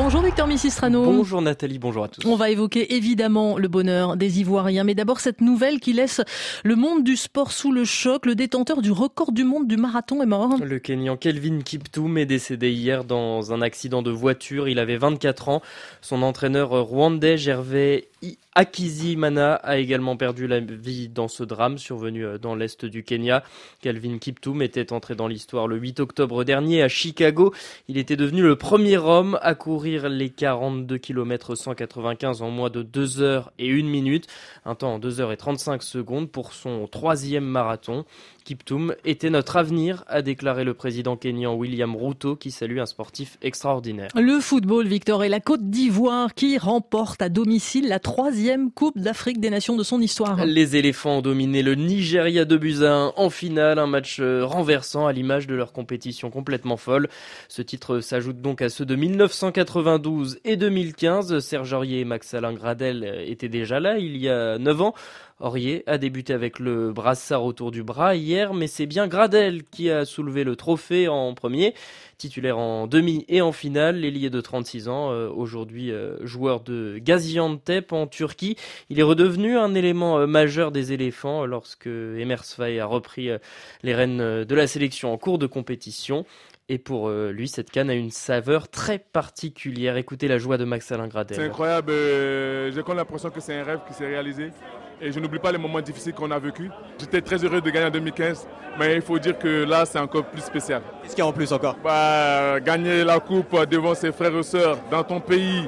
Bonjour Victor Missistrano. Bonjour Nathalie, bonjour à tous. On va évoquer évidemment le bonheur des Ivoiriens, mais d'abord cette nouvelle qui laisse le monde du sport sous le choc. Le détenteur du record du monde du marathon est mort. Le Kenyan Kelvin Kiptoum est décédé hier dans un accident de voiture. Il avait 24 ans. Son entraîneur rwandais Gervais Akizimana a également perdu la vie dans ce drame survenu euh, dans l'est du Kenya. Calvin Kiptoum était entré dans l'histoire le 8 octobre dernier à Chicago. Il était devenu le premier homme à courir les 42 km 195 en moins de 2 heures et 1 minute, un temps en 2 heures et 35 secondes pour son troisième marathon. Kiptoum était notre avenir, a déclaré le président kenyan William Ruto qui salue un sportif extraordinaire. Le football, Victor, et la Côte d'Ivoire qui remporte à domicile la troisième Coupe d'Afrique des Nations de son histoire. Les éléphants ont dominé le Nigeria de Buzyn en finale, un match euh, renversant à l'image de leur compétition complètement folle. Ce titre s'ajoute donc à ceux de 1992 et 2015. Serge Aurier et Max Alain Gradel étaient déjà là il y a 9 ans. Aurier a débuté avec le brassard autour du bras hier, mais c'est bien Gradel qui a soulevé le trophée en premier. Titulaire en demi et en finale, l'ailier de 36 ans, euh, aujourd'hui euh, joueur de Gaziantep en Turquie. Il est redevenu un élément euh, majeur des éléphants lorsque Emers Faye a repris les rênes de la sélection en cours de compétition. Et pour lui, cette canne a une saveur très particulière. Écoutez la joie de Max Alain Gradel. C'est incroyable. J'ai comme l'impression que c'est un rêve qui s'est réalisé et je n'oublie pas les moments difficiles qu'on a vécus. J'étais très heureux de gagner en 2015, mais il faut dire que là, c'est encore plus spécial. Qu'est-ce qu'il y a en plus encore? Bah, Gagner la coupe devant ses frères et sœurs dans ton pays,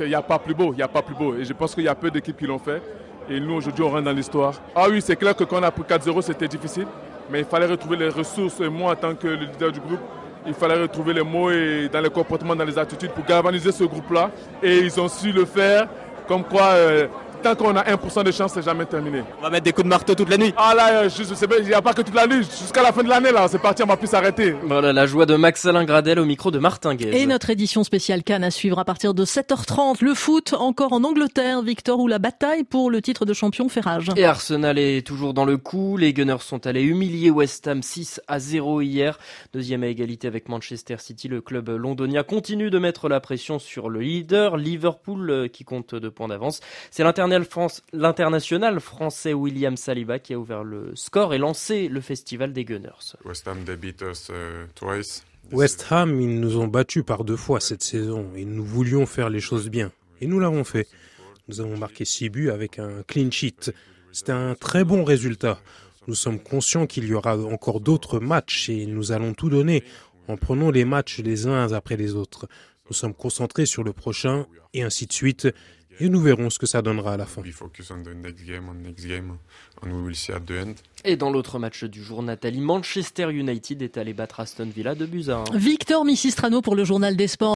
il n'y a pas plus beau, il n'y a pas plus beau. Et je pense qu'il y a peu d'équipes qui l'ont fait. Et nous, aujourd'hui, on rentre dans l'histoire. Ah oui, c'est clair que quand on a pris 4-0, c'était difficile, mais il fallait retrouver les ressources. Et moi, en tant que leader du groupe, il fallait retrouver les mots et dans les comportements, dans les attitudes pour galvaniser ce groupe-là. Et ils ont su le faire. Comme quoi, euh, tant qu'on a 1% de chance, c'est jamais terminé. On va mettre des coups de marteau toute la nuit. Ah là, je, sais il n'y a pas que toute la nuit, jusqu'à la fin de l'année là, c'est parti, on va plus s'arrêter. Voilà la joie de Max Alain Gradel au micro de Martin Guez. Et notre édition spéciale Cannes à suivre à partir de 7h30. Le foot encore en Angleterre, Victor, ou la bataille pour le titre de champion fait rage. Et Arsenal est toujours dans le coup. Les Gunners sont allés humilier West Ham 6 à 0 hier. Deuxième à égalité avec Manchester City, le club londonien continue de mettre la pression sur le leader, Liverpool, euh, qui compte deux points d'avance. C'est l'international français William Saliba qui a ouvert le score et lancé le festival des Gunners. West Ham, uh, twice. West Ham, ils nous ont battus par deux fois cette saison et nous voulions faire les choses bien. Et nous l'avons fait. Nous avons marqué six buts avec un clean sheet. C'était un très bon résultat. Nous sommes conscients qu'il y aura encore d'autres matchs et nous allons tout donner en prenant les matchs les uns après les autres. Nous sommes concentrés sur le prochain et ainsi de suite et nous verrons ce que ça donnera à la fin. Et dans l'autre match du jour, Nathalie, Manchester United est allé battre Aston Villa de buts Victor Missistrano pour le journal des sports.